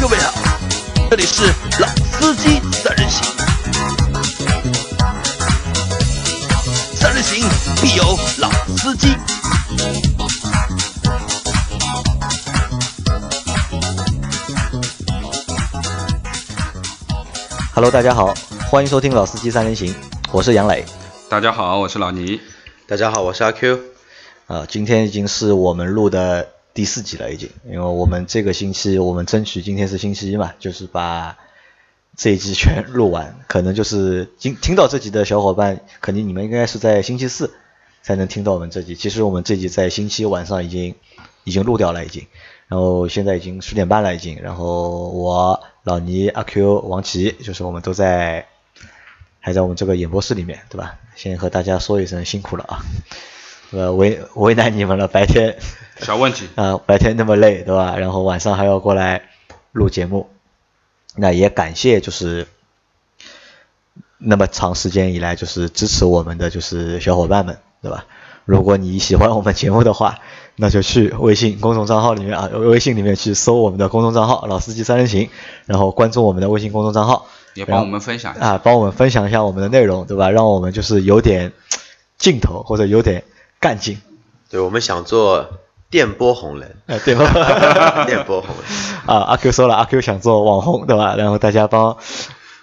各位好，这里是老司机三人行，三人行必有老司机。Hello，大家好，欢迎收听《老司机三人行》，我是杨磊。大家好，我是老倪。大家好，我是阿 Q。啊，今天已经是我们录的第四集了，已经，因为我们这个星期我们争取今天是星期一嘛，就是把这一集全录完。可能就是今听到这集的小伙伴，肯定你们应该是在星期四才能听到我们这集。其实我们这集在星期晚上已经已经录掉了，已经。然后现在已经十点半了，已经。然后我老倪、阿 Q、王琦，就是我们都在还在我们这个演播室里面，对吧？先和大家说一声辛苦了啊。呃，为为难你们了，白天小问题 啊、白天那么累，对吧？然后晚上还要过来录节目，那也感谢就是那么长时间以来就是支持我们的就是小伙伴们，对吧？如果你喜欢我们节目的话，那就去微信公众账号里面啊，微信里面去搜我们的公众账号“老司机三人行”，然后关注我们的微信公众账号，也帮我们分享一下。啊，帮我们分享一下我们的内容，对吧？让我们就是有点劲头或者有点干劲，对，我们想做电波红人，哎，对吧？电波红人。啊，阿 Q 说了，阿 Q 想做网红，对吧？然后大家帮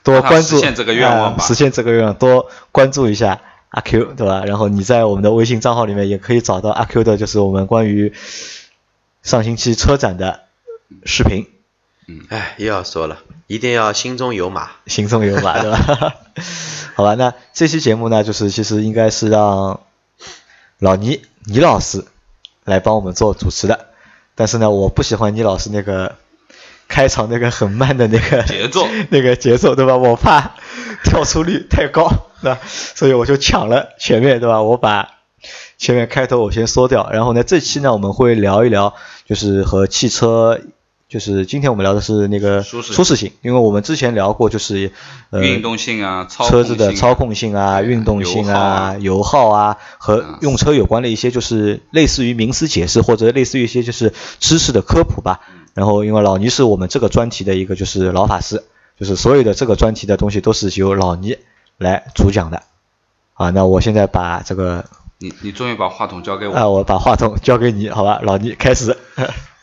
多关注，实现这个愿望吧啊实现这个愿望，多关注一下阿 Q，对吧？然后你在我们的微信账号里面也可以找到阿 Q 的，就是我们关于上星期车展的视频，嗯哎，又要说了，一定要心中有马。心中有马，对吧？好吧，那这期节目呢，就是其实应该是让老倪倪老师来帮我们做主持的，但是呢，我不喜欢倪老师那个开场那个很慢的那个节奏 那个节奏，对吧？我怕跳出率太高，对吧？所以我就抢了前面，对吧？我把前面开头我先缩掉，然后呢，这期呢我们会聊一聊，就是和汽车，就是今天我们聊的是那个舒适性，因为我们之前聊过就是呃运动性啊，操车子的操控性啊、运动性啊油耗啊和啊用车有关的一些就是类似于名词解释或者类似于一些就是知识的科普吧。嗯然后因为老倪是我们这个专题的一个就是老法师，就是所有的这个专题的东西都是由老倪来主讲的。啊，那我现在把这个你你终于把话筒交给我，啊，我把话筒交给你，好吧，老倪开始。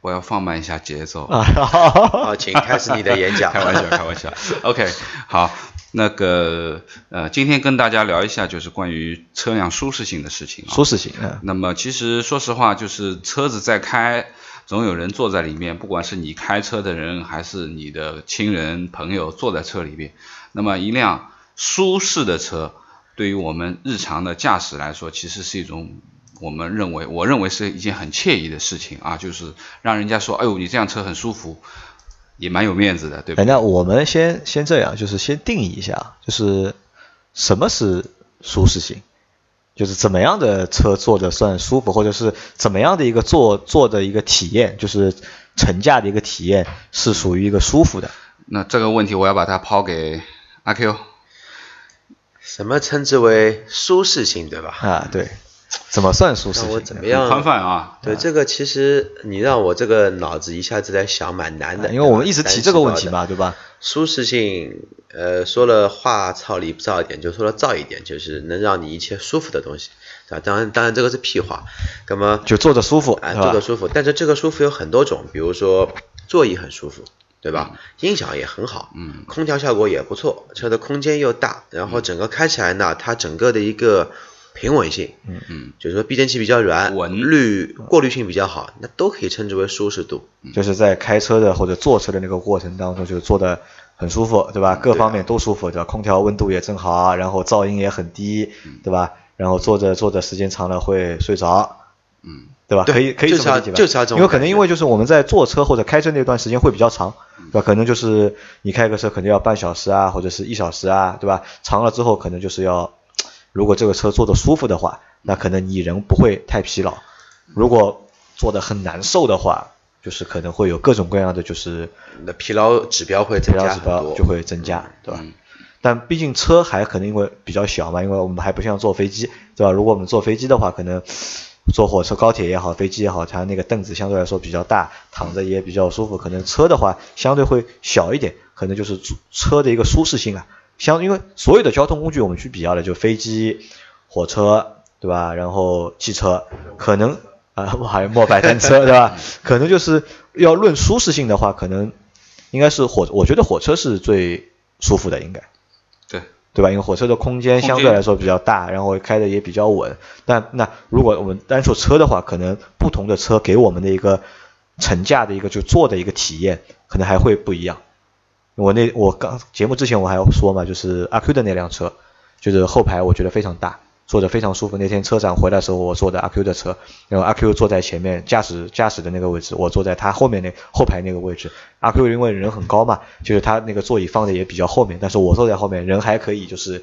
我要放慢一下节奏。啊，好，请开始你的演讲。开玩笑，开玩笑。OK，好，那个呃，今天跟大家聊一下就是关于车辆舒适性的事情啊。舒适性，嗯，那么其实说实话，就是车子在开，总有人坐在里面，不管是你开车的人，还是你的亲人朋友坐在车里面。那么一辆舒适的车，对于我们日常的驾驶来说，其实是一种我们认为，我认为是一件很惬意的事情啊，就是让人家说，哎呦，你这辆车很舒服，也蛮有面子的，对吧哎，？那我们先先这样，就是先定义一下，就是什么是舒适性，就是怎么样的车坐着算舒服，或者是怎么样的一个坐坐的一个体验，就是乘驾的一个体验是属于一个舒服的。那这个问题我要把它抛给阿 Q。什么称之为舒适性，对吧？啊，对，怎么算舒适性？我怎么很样？宽泛啊，对，这个其实你让我这个脑子一下子在想，蛮难的。啊因为我们一直提这个问题嘛。对吧？舒适性，呃，说了话糙理不糙一点，就说了糙一点，就是能让你一切舒服的东西，啊？当然，当然这个是屁话。那么，就坐着舒服，啊，坐着？舒服，但是这个舒服有很多种，比如说座椅很舒服，对吧？音响也很好，嗯，空调效果也不错，车的空间又大，然后整个开起来呢，它整个的一个平稳性，嗯嗯，就是说避震器比较软，稳滤过滤性比较好，那都可以称之为舒适度。就是在开车的或者坐车的那个过程当中，就是坐的很舒服，对吧？各方面都舒服，对吧？空调温度也正好，然后噪音也很低，对吧？然后坐着坐着时间长了会睡着，嗯，对吧？可以可以就是这么理解吧？就是这种因为可能因为就是我们在坐车或者开车那段时间会比较长，对吧？可能就是你开个车可能要半小时啊，或者是一小时啊，对吧？长了之后可能就是要，如果这个车坐的舒服的话，那可能你人不会太疲劳。如果坐的很难受的话，就是可能会有各种各样的就是你的疲劳指标会增疲劳指加就会增加，对吧？嗯但毕竟车还可能因为比较小嘛，因为我们还不像坐飞机，对吧？如果我们坐飞机的话，可能坐火车、高铁也好，飞机也好，它那个凳子相对来说比较大，躺着也比较舒服。可能车的话相对会小一点，可能就是车的一个舒适性啊。相因为所有的交通工具我们去比较的，就飞机、火车，对吧？然后汽车，可能啊 还有摩拜单车，对吧？可能就是要论舒适性的话，可能应该是火，我觉得火车是最舒服的，应该。对。对吧？因为火车的空间相对来说比较大，然后开的也比较稳。但那如果我们单说车的话，可能不同的车给我们的一个乘驾的一个就坐的一个体验，可能还会不一样。我那我刚节目之前我还要说嘛，就是阿 Q 的那辆车，就是后排我觉得非常大。坐着非常舒服。那天车展回来的时候，我坐的阿 Q 的车，然后阿 Q 坐在前面驾驶驾驶的那个位置，我坐在他后面那后排那个位置。阿 Q 因为人很高嘛，就是他那个座椅放的也比较后面，但是我坐在后面，人还可以就是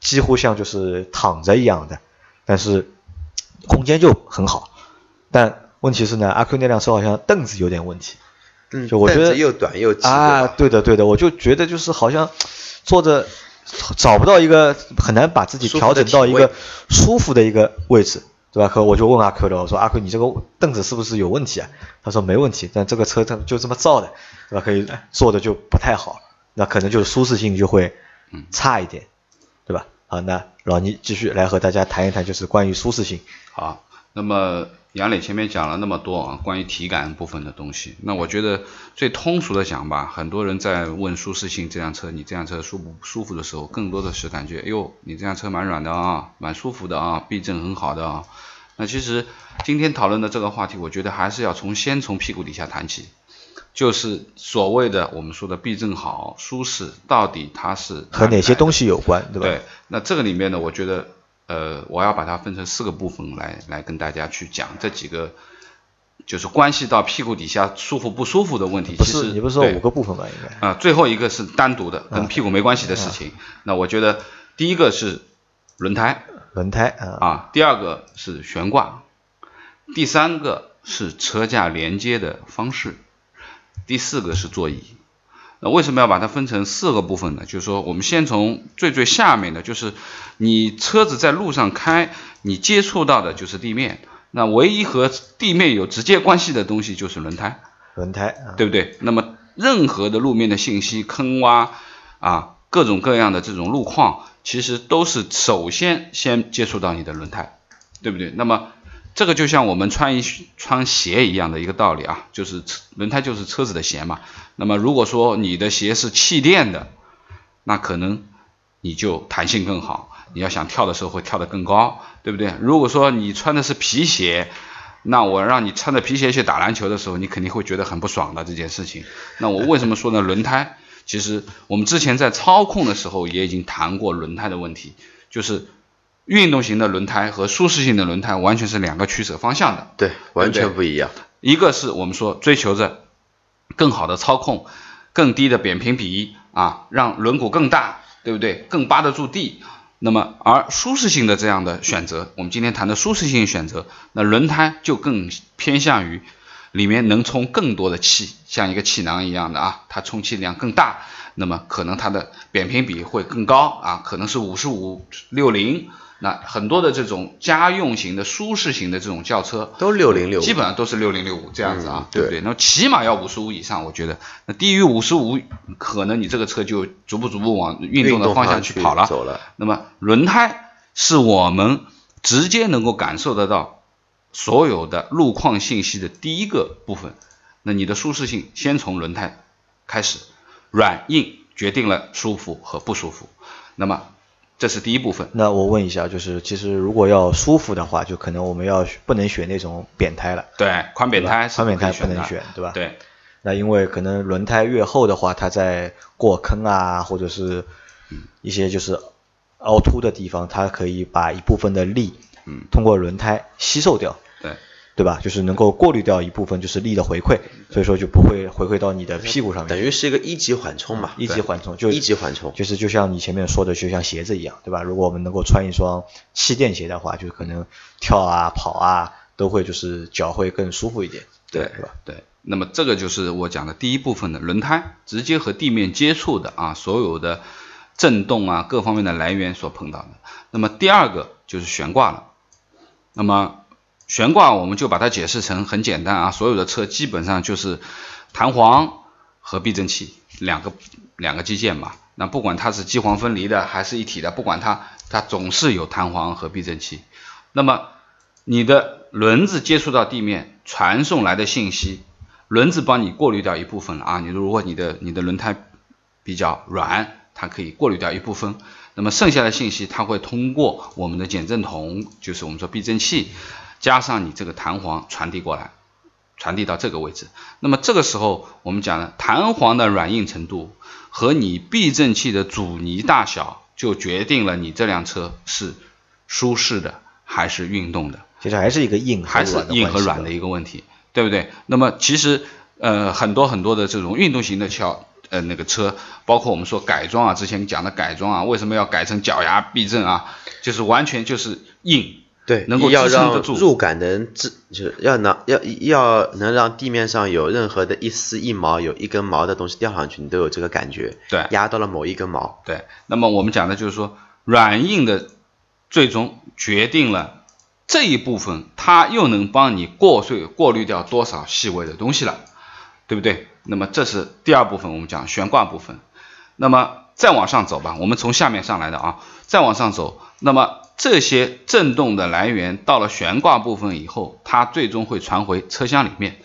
几乎像就是躺着一样的，但是空间就很好。但问题是呢，阿 Q 那辆车好像凳子有点问题，嗯，就我觉得又短又挤啊，对的对的，我就觉得就是好像坐着。找不到一个很难把自己调整到一个舒服的一个位置，对吧？可我就问阿 Q 了，我说阿 Q 你这个凳子是不是有问题啊？他说没问题，但这个车它就这么造的，对吧？可以坐的就不太好，那可能就是舒适性就会差一点，对吧？好，那老倪继续来和大家谈一谈，就是关于舒适性。好，那么。杨磊前面讲了那么多啊，关于体感部分的东西，那我觉得最通俗的讲吧，很多人在问舒适性，这辆车你这辆车舒不舒服的时候，更多的是感觉，哎呦，你这辆车蛮软的啊，蛮舒服的啊，避震很好的啊。那其实今天讨论的这个话题，我觉得还是要从先从屁股底下谈起，就是所谓的我们说的避震好、舒适，到底它是和哪些东西有关，对吧？对，那这个里面呢，我觉得。呃，我要把它分成四个部分来来跟大家去讲这几个，就是关系到屁股底下舒服不舒服的问题。不是，你不是说五个部分吧？应该啊，最后一个是单独的，跟屁股没关系的事情。那我觉得第一个是轮胎，轮胎啊，啊，第二个是悬挂，第三个是车架连接的方式，第四个是座椅。那为什么要把它分成四个部分呢？就是说，我们先从最最下面的，就是你车子在路上开，你接触到的就是地面。那唯一和地面有直接关系的东西就是轮胎，轮胎，对不对？那么任何的路面的信息，坑洼啊，各种各样的这种路况，其实都是首先先接触到你的轮胎，对不对？那么这个就像我们穿一穿鞋一样的一个道理啊，就是轮胎就是车子的鞋嘛。那么如果说你的鞋是气垫的，那可能你就弹性更好，你要想跳的时候会跳得更高，对不对？如果说你穿的是皮鞋，那我让你穿着皮鞋去打篮球的时候，你肯定会觉得很不爽的这件事情。那我为什么说呢？轮胎，其实我们之前在操控的时候也已经谈过轮胎的问题，就是。运动型的轮胎和舒适性的轮胎完全是两个取舍方向的，对，完全不一样。一个是我们说追求着更好的操控，更低的扁平比啊，让轮毂更大，对不对？更扒得住地。那么而舒适性的这样的选择，我们今天谈的舒适性选择，那轮胎就更偏向于里面能充更多的气，像一个气囊一样的啊，它充气量更大，那么可能它的扁平比会更高啊，可能是五十五六零。那很多的这种家用型的舒适型的这种轿车都六零六，基本上都是六零六五这样子啊，对不对？那起码要五十五以上，我觉得那低于五十五，可能你这个车就逐步逐步往运动的方向去跑了。走了。那么轮胎是我们直接能够感受得到所有的路况信息的第一个部分。那你的舒适性先从轮胎开始，软硬决定了舒服和不舒服。那么。这是第一部分。那我问一下，就是其实如果要舒服的话，就可能我们要不能选那种扁胎了。对，宽扁胎，宽扁胎不能选，对吧？对。那因为可能轮胎越厚的话，它在过坑啊，或者是一些就是凹凸的地方，它可以把一部分的力，嗯，通过轮胎吸收掉。对。对吧？就是能够过滤掉一部分就是力的回馈，所以说就不会回馈到你的屁股上面。等于是一个一级缓冲嘛，一级缓冲就一级缓冲，就是就像你前面说的，就像鞋子一样，对吧？如果我们能够穿一双气垫鞋的话，就可能跳啊跑啊都会就是脚会更舒服一点，对，是吧？对。那么这个就是我讲的第一部分的轮胎直接和地面接触的啊，所有的震动啊各方面的来源所碰到的。那么第二个就是悬挂了。那么悬挂我们就把它解释成很简单啊，所有的车基本上就是弹簧和避震器两个两个机件嘛。那不管它是机簧分离的还是一体的，不管它它总是有弹簧和避震器。那么你的轮子接触到地面传送来的信息，轮子帮你过滤掉一部分了啊。你如果你的你的轮胎比较软，它可以过滤掉一部分。那么剩下的信息，它会通过我们的减震筒，就是我们说避震器，加上你这个弹簧传递过来，传递到这个位置。那么这个时候，我们讲了弹簧的软硬程度和你避震器的阻尼大小，就决定了你这辆车是舒适的还是运动的。其实还是一个硬还是硬和软的一个问题，对不对？那么其实呃很多很多的这种运动型的桥。呃，那个车，包括我们说改装啊，之前讲的改装啊，为什么要改成脚牙避震啊？就是完全就是硬，对，能够要支撑得住。让入感能支，就是要能要要能让地面上有任何的一丝一毛，有一根毛的东西掉上去，你都有这个感觉。对，压到了某一根毛。对，那么我们讲的就是说，软硬的最终决定了这一部分，它又能帮你过碎过滤掉多少细微的东西了，对不对？那么这是第二部分，我们讲悬挂部分。那么再往上走吧，我们从下面上来的啊，再往上走。那么这些振动的来源到了悬挂部分以后，它最终会传回车厢里面。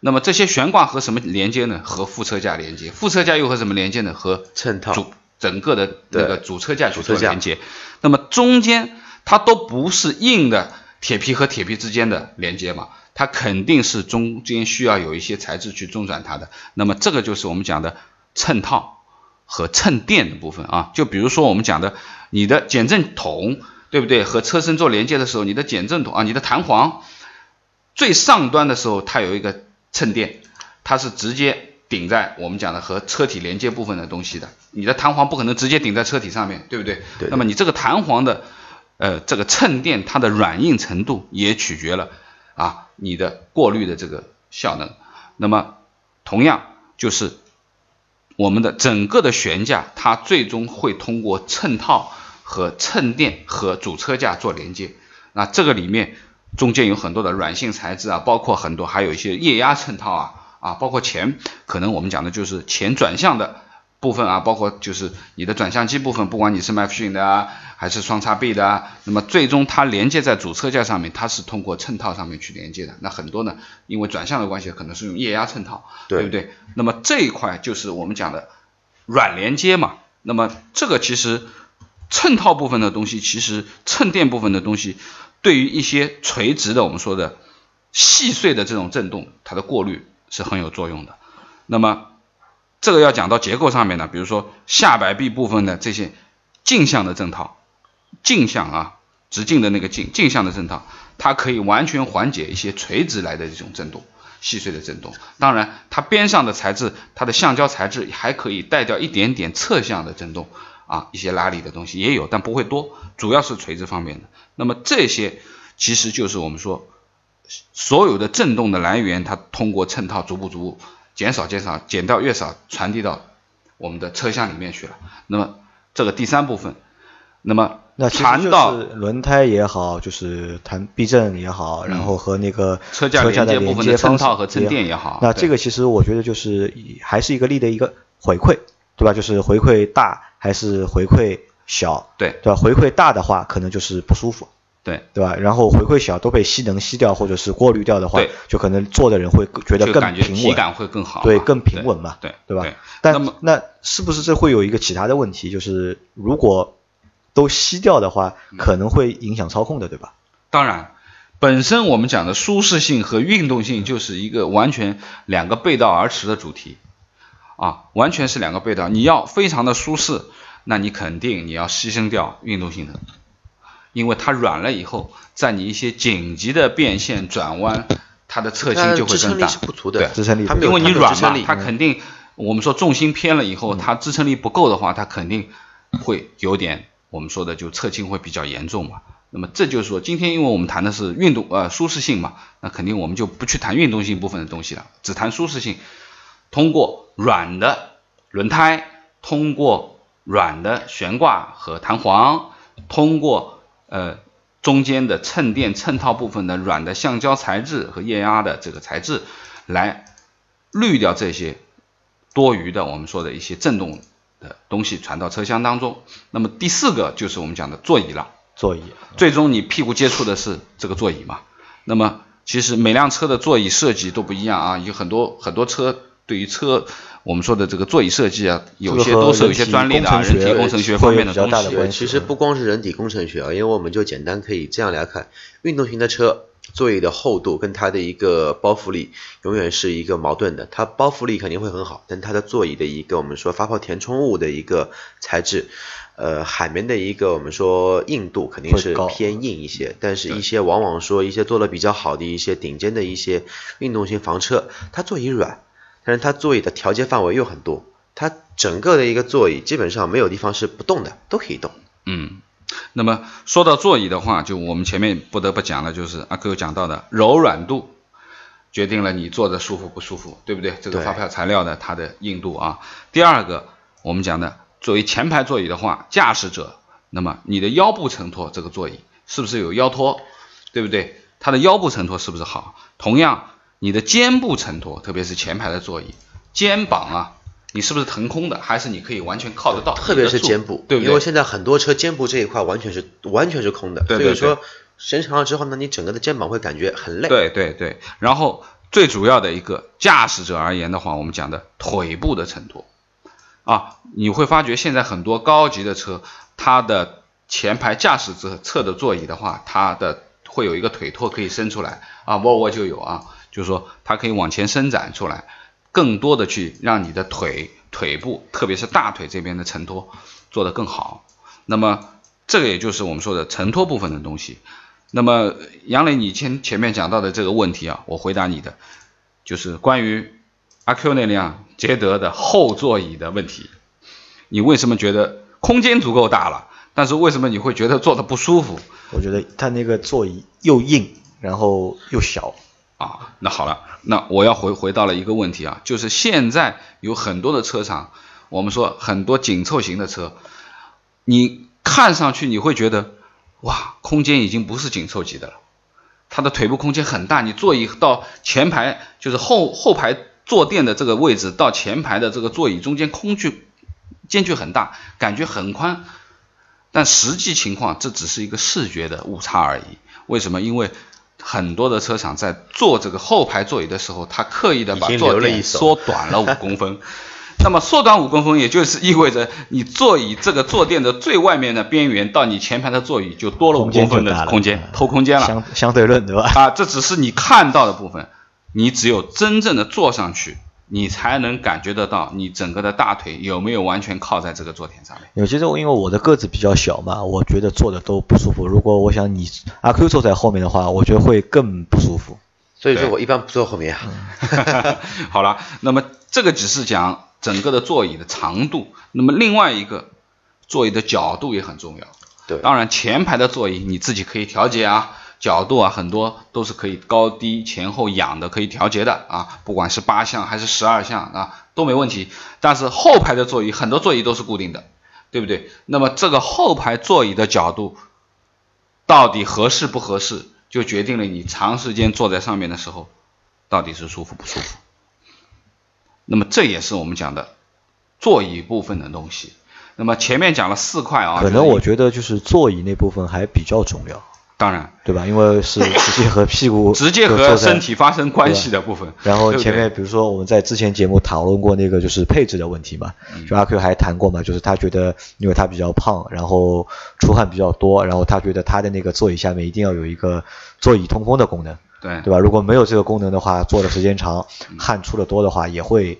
那么这些悬挂和什么连接呢？和副车架连接。副车架又和什么连接呢？和衬套主整个的那个主车架去主车架做连接。那么中间它都不是硬的铁皮和铁皮之间的连接嘛？它肯定是中间需要有一些材质去中转它的，那么这个就是我们讲的衬套和衬垫的部分啊。就比如说我们讲的你的减震筒，对不对？和车身做连接的时候，你的减震筒啊，你的弹簧最上端的时候，它有一个衬垫，它是直接顶在我们讲的和车体连接部分的东西的。你的弹簧不可能直接顶在车体上面对不对？对。那么你这个弹簧的呃这个衬垫，它的软硬程度也取决了。啊，你的过滤的这个效能，那么同样就是我们的整个的悬架，它最终会通过衬套和衬垫和主车架做连接。那这个里面中间有很多的软性材质啊，包括很多还有一些液压衬套啊啊，包括前可能我们讲的就是前转向的。部分啊，包括就是你的转向机部分，不管你是麦弗逊的啊，还是双叉臂的啊，那么最终它连接在主车架上面，它是通过衬套上面去连接的。那很多呢，因为转向的关系，可能是用液压衬套，对不对？那么这一块就是我们讲的软连接嘛。那么这个其实衬套部分的东西，其实衬垫部分的东西，对于一些垂直的我们说的细碎的这种震动，它的过滤是很有作用的。那么这个要讲到结构上面呢，比如说下摆臂部分的这些镜像的正套，镜像啊，直径的那个镜，镜像的正套，它可以完全缓解一些垂直来的这种振动，细碎的振动。当然，它边上的材质，它的橡胶材质还可以带掉一点点侧向的振动啊，一些拉力的东西也有，但不会多，主要是垂直方面的。那么这些其实就是我们说所有的振动的来源，它通过衬套逐步逐步。减少减少减掉越少传递到我们的车厢里面去了。那么这个第三部分，那么那谈到轮胎也好，就是谈避震也好，然后和那个车架连接部分的衬套和衬垫也好，那这个其实我觉得就是还是一个力的一个回馈，对吧？就是回馈大还是回馈小，对对吧？回馈大的话可能就是不舒服。对对吧？然后回馈小都被吸能吸掉或者是过滤掉的话，就可能坐的人会觉得更平稳，体感会更好，对，更平稳嘛，对对吧？但那是不是这会有一个其他的问题？就是如果都吸掉的话，可能会影响操控的，对吧？当然，本身我们讲的舒适性和运动性就是一个完全两个背道而驰的主题啊，完全是两个背道。你要非常的舒适，那你肯定你要牺牲掉运动性的。因为它软了以后，在你一些紧急的变线转弯，它的侧倾就会更大。对，支撑力。因为你软嘛，它肯定，我们说重心偏了以后，它支撑力不够的话，它肯定会有点，我们说的就侧倾会比较严重嘛。那么这就是说，今天因为我们谈的是运动呃舒适性嘛，那肯定我们就不去谈运动性部分的东西了，只谈舒适性。通过软的轮胎，通过软的悬挂和弹簧，通过呃，中间的衬垫衬套部分的软的橡胶材质和液压的这个材质，来滤掉这些多余的我们说的一些震动的东西传到车厢当中。那么第四个就是我们讲的座椅了，座椅，最终你屁股接触的是这个座椅嘛？那么其实每辆车的座椅设计都不一样啊，有很多很多车对于车我们说的这个座椅设计啊，有些都是有一些专利的啊，人体工程学方面的东西。对，其实不光是人体工程学啊，因为我们就简单可以这样来看，运动型的车座椅的厚度跟它的一个包覆力永远是一个矛盾的，它包覆力肯定会很好，但它的座椅的一个我们说发泡填充物的一个材质。呃，海绵的一个我们说硬度肯定是偏硬一些，但是一些往往说一些做的比较好的一些顶尖的一些运动型房车，它座椅软，但是它座椅的调节范围又很多，它整个的一个座椅基本上没有地方是不动的，都可以动。嗯，那么说到座椅的话，就我们前面不得不讲了就是阿 Q 讲到的柔软度，决定了你坐着舒服不舒服，对不对？这个发票材料的它的硬度啊。第二个，我们讲的。作为前排座椅的话，驾驶者，那么你的腰部承托这个座椅是不是有腰托，对不对？它的腰部承托是不是好？同样，你的肩部承托，特别是前排的座椅，肩膀啊，你是不是腾空的，还是你可以完全靠得到？特别是肩部，对不对？因为现在很多车肩部这一块完全是完全是空的，所以说时间长了之后呢，你整个的肩膀会感觉很累。对对对，然后最主要的一个驾驶者而言的话，我们讲的腿部的承托。啊，你会发觉现在很多高级的车，它的前排驾驶者侧的座椅的话，它的会有一个腿托可以伸出来啊，沃尔沃就有啊，就是说它可以往前伸展出来，更多的去让你的腿腿部，特别是大腿这边的承托做得更好。那么这个也就是我们说的承托部分的东西。那么杨磊，你前前面讲到的这个问题啊，我回答你的，就是关于。阿 Q 那辆捷德的后座椅的问题，你为什么觉得空间足够大了，但是为什么你会觉得坐的不舒服？我觉得它那个座椅又硬，然后又小啊。那好了，那我要回回到了一个问题啊，就是现在有很多的车厂，我们说很多紧凑型的车，你看上去你会觉得哇，空间已经不是紧凑级的了，它的腿部空间很大，你座椅到前排就是后后排。坐垫的这个位置到前排的这个座椅中间空距间距很大，感觉很宽，但实际情况这只是一个视觉的误差而已。为什么？因为很多的车厂在做这个后排座椅的时候，他刻意的把坐垫缩短了五公分。那么缩短五公分，也就是意味着你座椅这个坐垫的最外面的边缘到你前排的座椅就多了五公分的空间，偷空间了。相相对论对吧？啊，这只是你看到的部分。你只有真正的坐上去，你才能感觉得到你整个的大腿有没有完全靠在这个坐垫上面。有些时候因为我的个子比较小嘛，我觉得坐的都不舒服。如果我想你阿 Q 坐在后面的话，我觉得会更不舒服。所以说我一般不坐后面啊。好了，那么这个只是讲整个的座椅的长度，那么另外一个座椅的角度也很重要。对，当然前排的座椅你自己可以调节啊。角度啊，很多都是可以高低前后仰的，可以调节的啊，不管是八项还是十二项啊，都没问题。但是后排的座椅，很多座椅都是固定的，对不对？那么这个后排座椅的角度到底合适不合适，就决定了你长时间坐在上面的时候到底是舒服不舒服。那么这也是我们讲的座椅部分的东西。那么前面讲了四块啊，可能我觉得就是座椅那部分还比较重要。当然，对吧？因为是 直接和屁股直接和身体发生关系的部分。然后前面比如说我们在之前节目讨论过那个就是配置的问题嘛，就阿 Q 还谈过嘛，就是他觉得因为他比较胖，然后出汗比较多，然后他觉得他的那个座椅下面一定要有一个座椅通风的功能，对。对吧？如果没有这个功能的话，坐的时间长，汗出的多的话，也会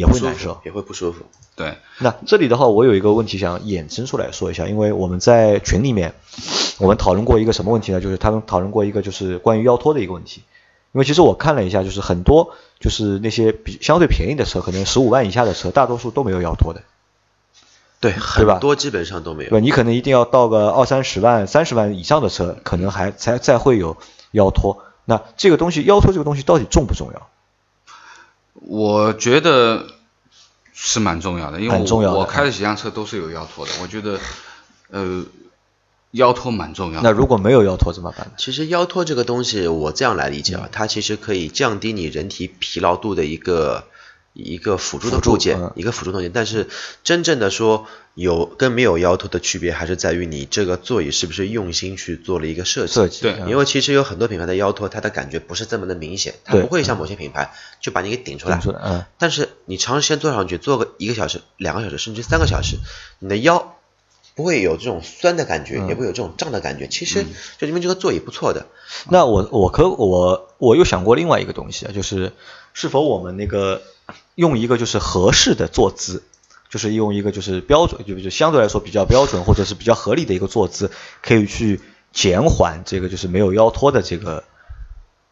也会难受，也会不舒服。对，那这里的话，我有一个问题想衍生出来说一下，因为我们在群里面，我们讨论过一个什么问题呢？就是他们讨论过一个就是关于腰托的一个问题。因为其实我看了一下，就是很多就是那些比相对便宜的车，可能十五万以下的车，大多数都没有腰托的。对，很多基本上都没有。对，你可能一定要到个二三十万、三十万以上的车，可能还才再会有腰托。那这个东西，腰托这个东西到底重不重要？我觉得。是蛮重要的，因为我我开的几辆车都是有腰托的。我觉得，呃，腰托蛮重要。那如果没有腰托怎么办呢？其实腰托这个东西，我这样来理解啊，它其实可以降低你人体疲劳度的一个一个辅助的辅助部件，嗯一个辅助动件。但是真正的说有跟没有腰托的区别，还是在于你这个座椅是不是用心去做了一个设计。设计对嗯因为其实有很多品牌的腰托，它的感觉不是这么的明显，它不会像某些品牌就把你给顶出来顶。出来，嗯，但是你长时间坐上去，坐个一个小时、两个小时，甚至三个小时，你的腰不会有这种酸的感觉，嗯也不会有这种胀的感觉。其实就因为这个座椅不错的，那我我可我我又想过另外一个东西啊，就是是否我们那个用一个就是合适的坐姿，就是用一个就是标准，就是相对来说比较标准或者是比较合理的一个坐姿，可以去减缓这个就是没有腰托的这个，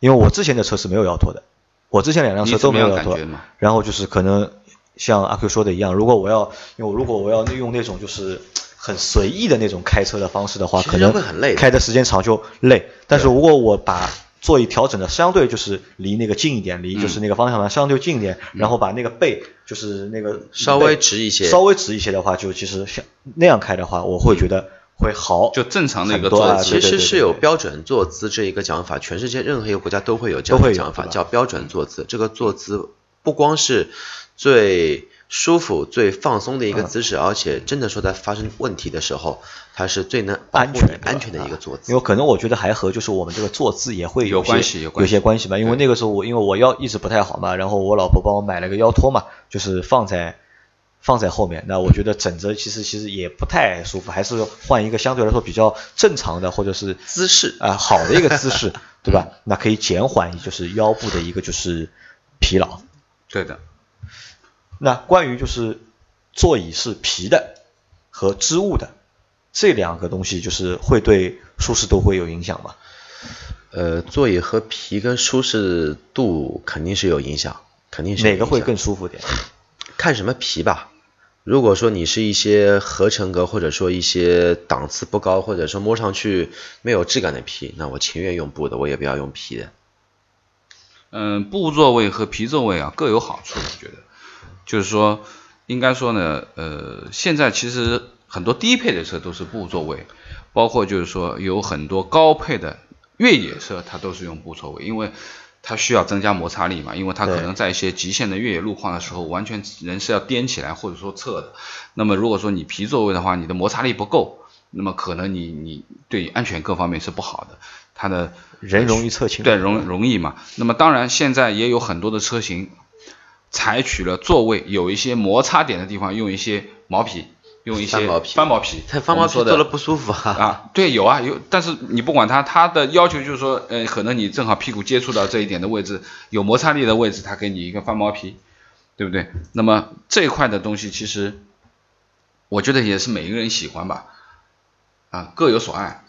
因为我之前的车是没有腰托的，我之前两辆车都没有腰托然后就是可能像阿 Q 说的一样，如果我要，因为如果我要用那种就是很随意的那种开车的方式的话，可能会很累开的时间长就累。但是如果我把座椅调整的相对就是离那个近一点，离嗯。就是那个方向盘相对近一点，然后把那个背就是那个稍微直一些。稍微直一些的话，就其实像那样开的话，我会觉得会好，就正常的一个坐姿其实是有标准坐姿这一个讲法，全世界任何一个国家都会有这样的讲法，叫标准坐姿。这个坐姿不光是最舒服、最放松的一个嗯姿势，而且真的说在发生问题的时候，它是最能安全安全的一个坐姿。因为可能我觉得还和就是我们这个坐姿也会有些关系有关系些关系吧。因为那个时候我因为我腰一直不太好嘛，然后我老婆帮我买了个腰托嘛，就是放在放在后面。那我觉得枕着其实其实也不太舒服，还是换一个相对来说比较正常的或者是姿势啊、好的一个姿势，对吧？那可以减缓就是腰部的一个就是疲劳。对的，那关于就是座椅是皮的和织物的这两个东西，就是会对舒适度会有影响吗？呃，座椅和皮跟舒适度肯定是有影响，肯定是哪个会更舒服点？看什么皮吧。如果说你是一些合成革，或者说一些档次不高，或者说摸上去没有质感的皮，那我情愿用布的，我也不要用皮的。嗯，布座位和皮座位啊各有好处，我觉得，就是说，应该说呢，呃，现在其实很多低配的车都是布座位，包括就是说有很多高配的越野车，它都是用布座位，因为它需要增加摩擦力嘛，因为它可能在一些极限的越野路况的时候，完全人是要颠起来或者说侧的。那么如果说你皮座位的话，你的摩擦力不够，那么可能你你对安全各方面是不好的，它的人容易侧倾。对，容容易嘛。那么当然，现在也有很多的车型采取了座位有一些摩擦点的地方，用一些毛皮，用一些翻毛皮翻毛皮。的不舒服啊。啊，对，有啊有，但是你不管它，它的要求就是说，呃，可能你正好屁股接触到这一点的位置，有摩擦力的位置，它给你一个翻毛皮，对不对？那么这一块的东西，其实我觉得也是每一个人喜欢吧，啊，各有所爱，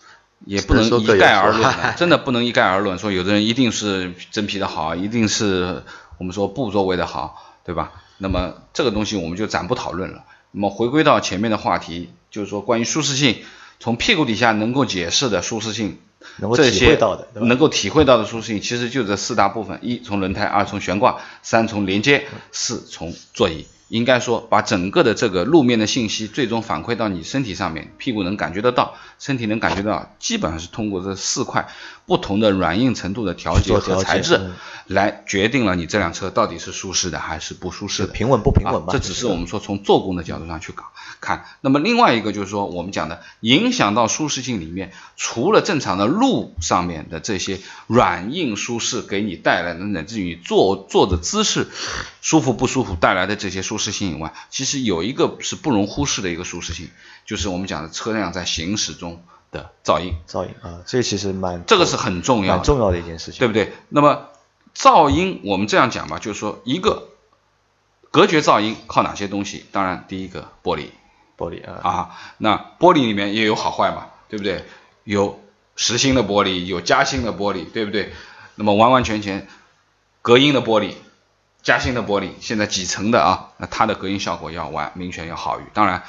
也不能一概而论真的不能一概而论，说有的人一定是真皮的好，一定是我们说不作为的好，对吧？那么这个东西我们就暂不讨论了。那么回归到前面的话题，就是说关于舒适性，从屁股底下能够解释的舒适性，能够体会到的，能够体会到的舒适性，其实就这四大部分：一从轮胎，二从悬挂，三从连接，四从座椅。应该说，把整个的这个路面的信息最终反馈到你身体上面，屁股能感觉得到，身体能感觉到，基本上是通过这四块不同的软硬程度的调节和材质嗯，来决定了你这辆车到底是舒适的还是不舒适的。平稳不平稳吧？啊这只是我们说从做工的角度上去搞看。那么另外一个就是说，我们讲的影响到舒适性里面，除了正常的路上面的这些软硬舒适给你带来的，乃至于坐坐的姿势舒服不舒服带来的这些舒适性以外，其实有一个是不容忽视的一个舒适性，就是我们讲的车辆在行驶中的噪音，噪音啊，这其实蛮这个是很重要的。蛮重要的一件事情，对不对？那么噪音，我们这样讲吧，就是说一个隔绝噪音靠哪些东西？当然，第一个玻璃玻璃啊，啊，那玻璃里面也有好坏嘛，对不对？有实心的玻璃，有夹心的玻璃，对不对？那么完完全全隔音的玻璃。夹心的玻璃，现在几层的啊？那它的隔音效果要完明显要好于，当然，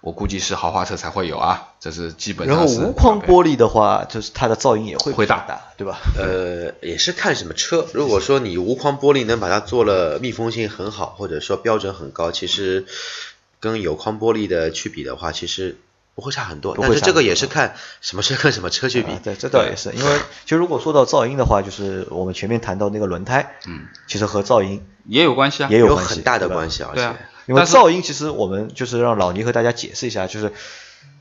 我估计是豪华车才会有啊，这是基本上然后无框玻璃的话，就是它的噪音也会会大。对吧？呃，也是看什么车。如果说你无框玻璃能把它做了密封性很好，或者说标准很高，其实跟有框玻璃的去比的话，其实不会差很多，不会但是这个也是看什么车跟什么车去比。啊，对，这倒也是，因为其实如果说到噪音的话，就是我们前面谈到那个轮胎，嗯，其实和噪音也有关系啊。也关系，很大的关系，而对啊。且因为噪音其实我们就是让老倪和大家解释一下，就是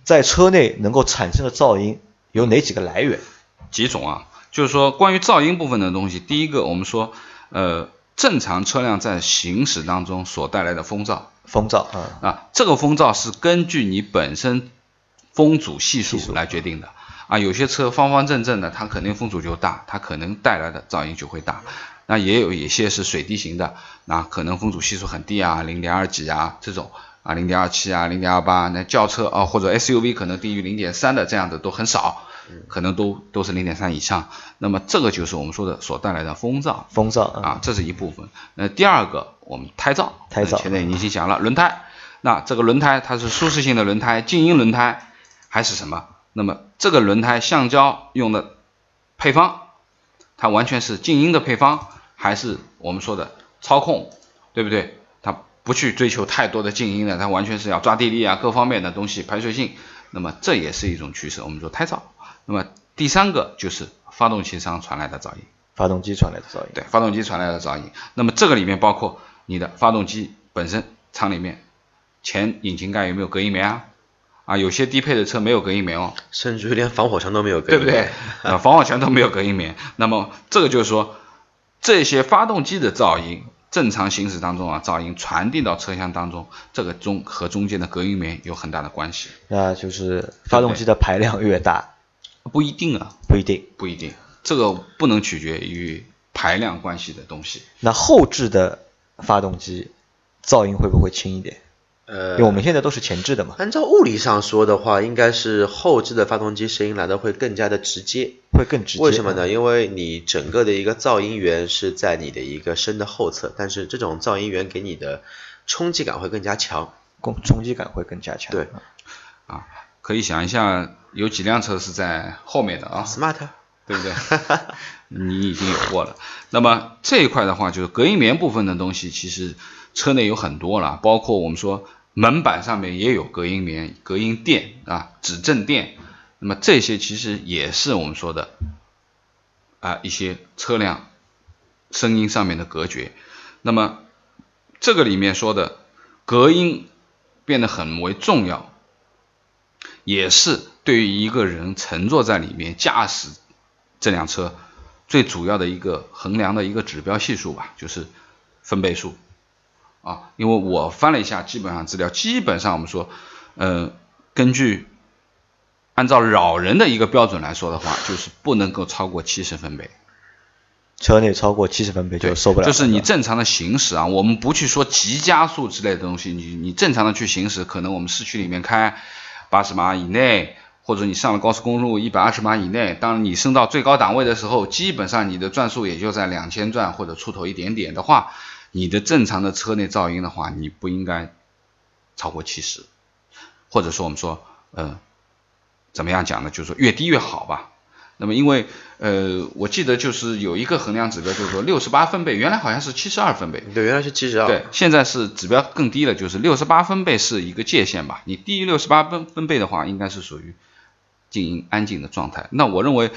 在车内能够产生的噪音有哪几个来源？几种啊，就是说关于噪音部分的东西，第一个我们说，呃，正常车辆在行驶当中所带来的风噪风噪啊，啊，这个风噪是根据你本身风阻系数来决定的啊。有些车方方正正的，它肯定风阻就大，它可能带来的噪音就会大。那也有一些是水滴型的，那可能风阻系数很低啊，零点二几啊这种啊，零点二七啊，零点二八。那轿车啊或者 SUV 可能低于零点三的这样的都很少，可能都都是零点三以上。那么这个就是我们说的所带来的风噪。风噪啊，啊，这是一部分。那第二个，我们胎噪，胎噪呃前面已经讲了，轮胎。那这个轮胎它是舒适性的轮胎、静音轮胎还是什么？那么这个轮胎橡胶用的配方，它完全是静音的配方，还是我们说的操控，对不对？它不去追求太多的静音的，它完全是要抓地力啊各方面的东西排水性。那么这也是一种趋势，我们说胎噪。那么第三个就是发动机上传来的噪音。发动机传来的噪音，对，发动机传来的噪音。那么这个里面包括你的发动机本身厂里面前引擎盖有没有隔音棉啊？啊，有些低配的车没有隔音棉哦，甚至于连防火墙都没有，对不对？？啊，防火墙都没有隔音棉。那么这个就是说，这些发动机的噪音，正常行驶当中啊，噪音传递到车厢当中，这个中和中间的隔音棉有很大的关系。那就是发动机的排量越大，不一定啊，不一定。不一定，这个不能取决于排量关系的东西。那后置的发动机噪音会不会轻一点？呃因为我们现在都是前置的嘛，按照物理上说的话，应该是后置的发动机声音来的会更加的直接。会更直接。为什么呢？因为你整个的一个噪音源是在你的一个身的后侧，但是这种噪音源给你的冲击感会更加强。冲冲击感会更加强。对啊，可以想一下，有几辆车是在后面的啊？Smart，对不对？你已经有过了。那么这一块的话，就是隔音棉部分的东西，其实车内有很多了，包括我们说门板上面也有隔音棉、隔音垫啊、止震垫。那么这些其实也是我们说的啊一些车辆声音上面的隔绝。那么这个里面说的隔音变得很为重要，也是对于一个人乘坐在里面驾驶这辆车最主要的一个衡量的一个指标系数吧，就是分贝数啊。因为我翻了一下基本上资料，基本上我们说，呃，根据按照老人的一个标准来说的话，就是不能够超过七十分贝。车内超过七十分贝就，受不了了。就是你正常的行驶啊，我们不去说急加速之类的东西，你你正常的去行驶，可能我们市区里面开八十码以内，或者你上了高速公路一百二十码以内，当你升到最高档位的时候，基本上你的转速也就在两千转或者出头一点点的话，你的正常的车内噪音的话，你不应该超过七十，或者说我们说，呃，怎么样讲呢？就是说越低越好吧。那么因为呃，我记得就是有一个衡量指标，就是说六十八分贝，原来好像是七十二分贝，对，原来是七十二。对，现在是指标更低了，就是六十八分贝是一个界限吧。你低于六十八分分贝的话，应该是属于静音安静的状态。那我认为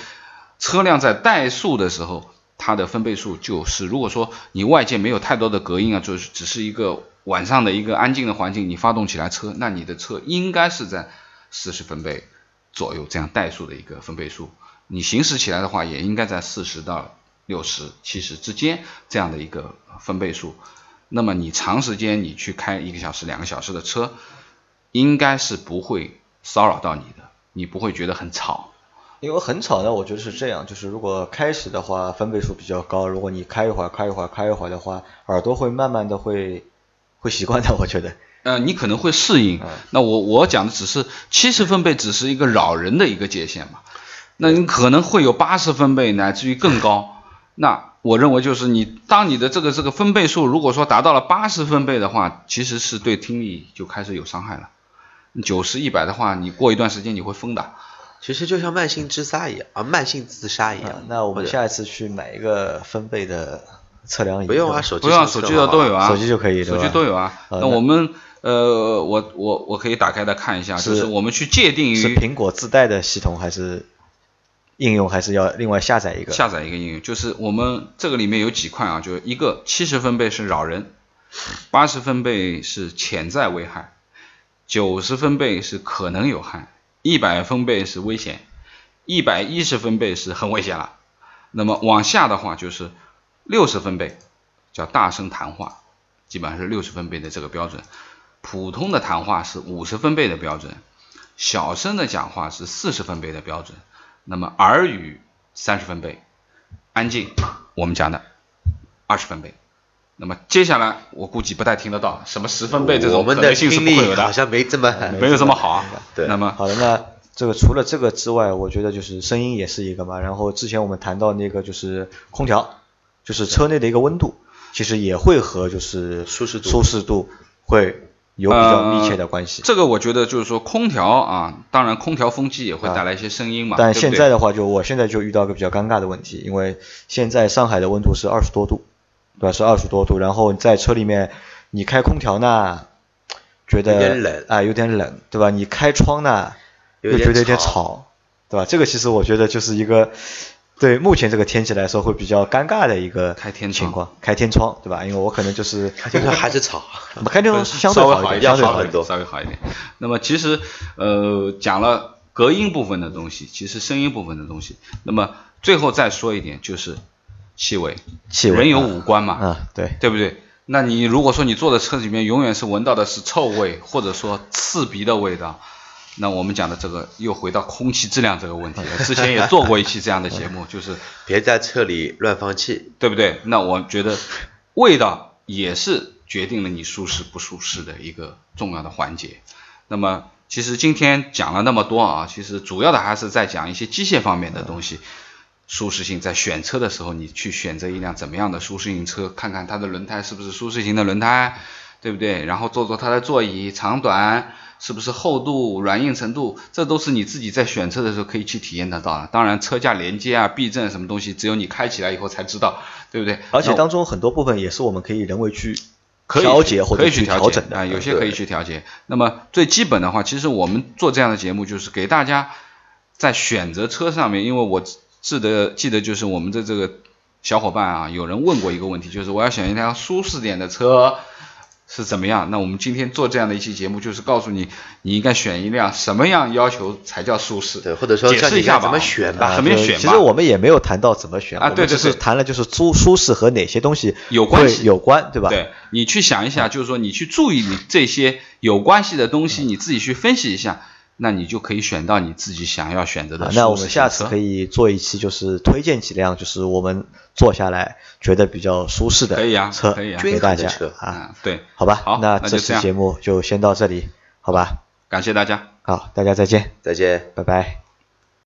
车辆在怠速的时候，它的分贝数就是，如果说你外界没有太多的隔音啊，就是只是一个晚上的一个安静的环境，你发动起来车，那你的车应该是在四十分贝左右这样怠速的一个分贝数。你行驶起来的话，也应该在四十到六十、七十之间这样的一个分贝数。那么你长时间你去开一个小时、两个小时的车，应该是不会骚扰到你的，你不会觉得很吵。因为很吵呢，我觉得是这样，就是如果开始的话分贝数比较高，如果你开一会儿开一会儿开一会儿的话，耳朵会慢慢的会会习惯的，我觉得。呃，你可能会适应嗯。那我我讲的只是七十分贝，只是一个扰人的一个界限嘛。那你可能会有八十分贝，乃至于更高。那我认为就是你当你的这个这个分贝数如果说达到了八十分贝的话，其实是对听力就开始有伤害了。九十一百的话，你过一段时间你会疯的。其实就像慢性自杀一样啊，慢性自杀一样。啊那我们下一次去买一个分贝的测量仪，不用啊，手机不用手机上都有啊，手机就可以对手机都有啊。啊那我们呃，我我我可以打开来看一下，是就是我们去界定于是苹果自带的系统还是应用，还是要另外下载一个？下载一个应用，就是我们这个里面有几块啊，就是一个七十分贝是扰人，八十分贝是潜在危害，九十分贝是可能有害，一百分贝是危险，一百一十分贝是很危险了。那么往下的话就是六十分贝，叫大声谈话，基本上是六十分贝的这个标准。普通的谈话是五十分贝的标准，小声的讲话是四十分贝的标准。那么耳语三十分贝，安静我们讲的二十分贝。那么接下来我估计不太听得到，什么十分贝这我们的种可能性是不会有的，力好像没这么没有这么好啊。对那么好的，那这个除了这个之外，我觉得就是声音也是一个嘛。然后之前我们谈到那个就是空调，就是车内的一个温度，其实也会和就是舒适度舒适度会有比较密切的关系。这个我觉得就是说空调啊，当然空调风机也会带来一些声音嘛。但对不对现在的话，就我现在就遇到一个比较尴尬的问题，因为现在上海的温度是二十多度，对吧？是二十多度，然后在车里面你开空调呢，觉得有点冷啊、有点冷，对吧？你开窗呢，又觉得有点吵吵，对吧？这个其实我觉得就是一个对目前这个天气来说会比较尴尬的一个开天情况，开天窗，对吧？因为我可能就是开天窗还是吵。开天窗相对好一点，稍微好一点，相对好一点。好很多稍微好一点。那么其实呃讲了隔音部分的东西，其实声音部分的东西，那么最后再说一点就是气味，气味人有啊五官嘛，啊，对，对不对？那你如果说你坐在车里面永远是闻到的是臭味，或者说刺鼻的味道，那我们讲的这个又回到空气质量这个问题了。之前也做过一期这样的节目，就是别在车里乱放气。对不对？那我觉得味道也是决定了你舒适不舒适的一个重要的环节。那么其实今天讲了那么多啊，其实主要的还是在讲一些机械方面的东西。舒适性在选车的时候，你去选择一辆怎么样的舒适性车，看看它的轮胎是不是舒适型的轮胎，对不对？然后坐坐它的座椅长短，是不是厚度、软硬程度，这都是你自己在选车的时候可以去体验得到的。当然，车架连接啊、避震什么东西，只有你开起来以后才知道，对不对？而且当中很多部分也是我们可以人为去可以调节或者去调整的啊，有些可以去调节。那么最基本的话，其实我们做这样的节目，就是给大家在选择车上面，因为我记得记得就是我们的这个小伙伴啊，有人问过一个问题，就是我要选一辆舒适点的车。是怎么样？那我们今天做这样的一期节目，就是告诉你，你应该选一辆什么样要求才叫舒适。对或者说解释一下吧，怎么选吧怎么选吧？其实我们也没有谈到怎么选啊对，就是对对对谈了就是舒舒适和哪些东西有关系有关，对吧？对你去想一下，就是说你去注意你这些有关系的东西，你自己去分析一下，那你就可以选到你自己想要选择的啊那我们下次可以做一期，就是推荐几辆，就是我们坐下来觉得比较舒适的可以啊车可以啊给大家车啊。啊，对，好吧，好那这期节目就先到这里，好吧？感谢大家。好，大家再见，再见。拜拜。